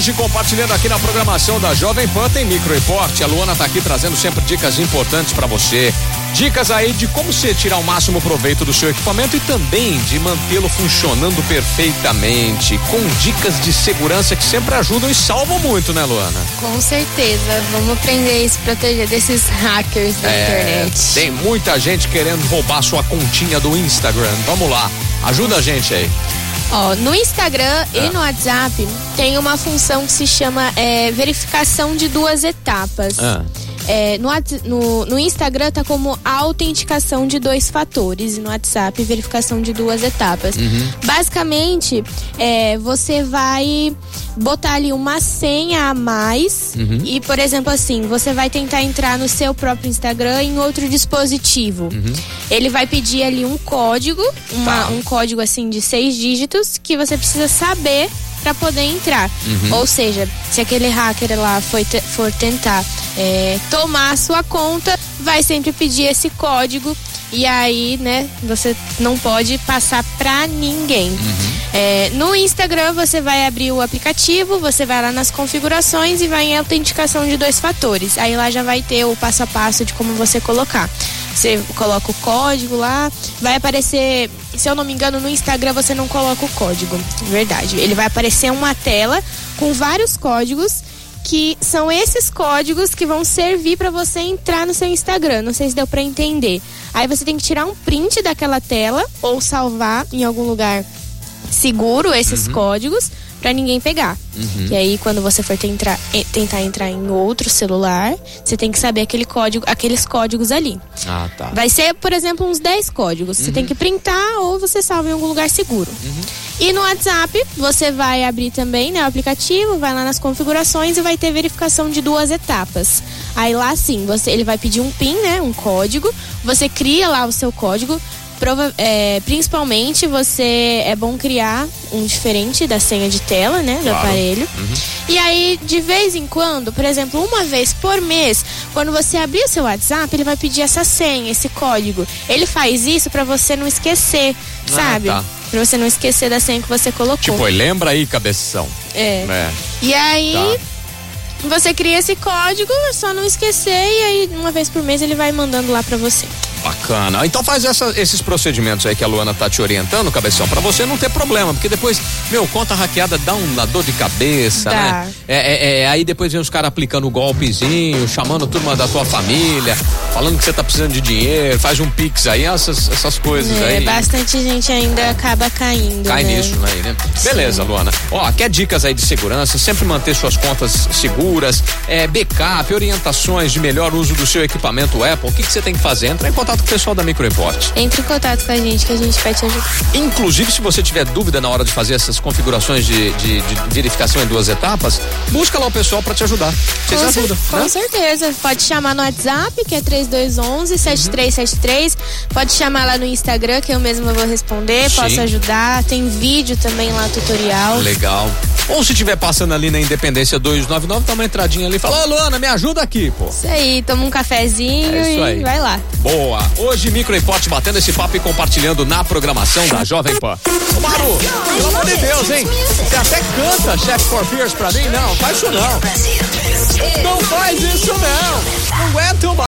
Hoje, compartilhando aqui na programação da Jovem Pan, tem Micro Report. A Luana tá aqui trazendo sempre dicas importantes para você. Dicas aí de como você tirar o máximo proveito do seu equipamento e também de mantê-lo funcionando perfeitamente. Com dicas de segurança que sempre ajudam e salvam muito, né, Luana? Com certeza. Vamos aprender a se proteger desses hackers da É, internet. Tem muita gente querendo roubar sua continha do Instagram. Vamos lá. Ajuda a gente aí. Ó, no Instagram Ah. e no WhatsApp tem uma função que se chama é, verificação de duas etapas. Ah. É, no, no, no Instagram tá como autenticação de dois fatores e no WhatsApp verificação de duas etapas. Uhum. Basicamente, é, você vai botar ali uma senha a mais Uhum. e, por exemplo, assim, você vai tentar entrar no seu próprio Instagram em outro dispositivo. Uhum. Ele vai pedir ali um código, uma- Tá. um código assim de seis dígitos que você precisa saber para poder entrar. Uhum. Ou seja, se aquele hacker lá foi te- for tentar é, tomar a sua conta, vai sempre pedir esse código e aí, né, você não pode passar pra ninguém. É, no Instagram você vai abrir o aplicativo, você vai lá nas configurações e vai em autenticação de dois fatores. Aí lá já vai ter o passo a passo de como você colocar. Você coloca o código lá, vai aparecer, se eu não me engano, no Instagram você não coloca o código, verdade. Ele vai aparecer uma tela com vários códigos que são esses códigos que vão servir para você entrar no seu Instagram. Não sei se deu para entender. Aí você tem que tirar um print daquela tela ou salvar em algum lugar seguro esses códigos para ninguém pegar. E aí quando você for tentar, eh, tentar entrar em outro celular, você tem que saber aquele código, aqueles códigos ali. Ah, tá. Vai ser, por exemplo, uns 10 códigos. Você tem que printar ou você salva em algum lugar seguro. E no WhatsApp, você vai abrir também né, o aplicativo, vai lá nas configurações e vai ter verificação de duas etapas. Aí lá sim, você, ele vai pedir um PIN, né? Um código. Você cria lá o seu código. Prova- é, principalmente você é bom criar um diferente da senha de tela, né? Do Claro. aparelho. E aí, de vez em quando, por exemplo, uma vez por mês, quando você abrir o seu WhatsApp, ele vai pedir essa senha, esse código. Ele faz isso pra você não esquecer, Ah, sabe? tá. Pra você não esquecer da senha que você colocou. Tipo, oi, lembra aí, cabeção. é. É. E aí, Tá. você cria esse código, é só não esquecer e aí uma vez por mês ele vai mandando lá pra você. Bacana. Então faz essa- esses procedimentos aí que a Luana tá te orientando, cabeção, pra você não ter problema, porque depois, meu, conta hackeada dá uma dor de cabeça, Dá. né? É, é, é, aí depois vem os caras aplicando o golpezinho, chamando turma da tua família, falando que você tá precisando de dinheiro, faz um pix aí, essas, essas coisas É, aí. bastante gente ainda acaba caindo. Cai né? nisso, né, né? Beleza, Luana. Ó, quer dicas aí de segurança? Sempre manter suas contas seguras, é, backup, orientações de melhor uso do seu equipamento Apple. O que, que você tem que fazer? Entra em contato com o pessoal da Micro Report. Entre em contato com a gente que a gente vai te ajudar. Inclusive, se você tiver dúvida na hora de fazer essas configurações de, de- de verificação em duas etapas, busca lá o pessoal para te ajudar. Vocês com, ajudam, com né? certeza. Pode chamar no WhatsApp, que é 3211-7373. Pode chamar lá no Instagram, que eu mesma vou responder. Sim. Posso ajudar. Tem vídeo também lá, tutorial. Legal. Ou se estiver passando ali na Independência 299, dá uma entradinha ali e fala, ô Luana, me ajuda aqui, pô. Isso aí, toma um cafezinho É isso e aí. vai lá. Boa! Hoje Micro Report batendo esse papo e compartilhando na programação da Jovem Pan. Ô Maru, pelo amor de Deus, hein? Você até canta Chef for Fears pra mim? Não, faz isso não. Não faz isso não. Não aguento mais.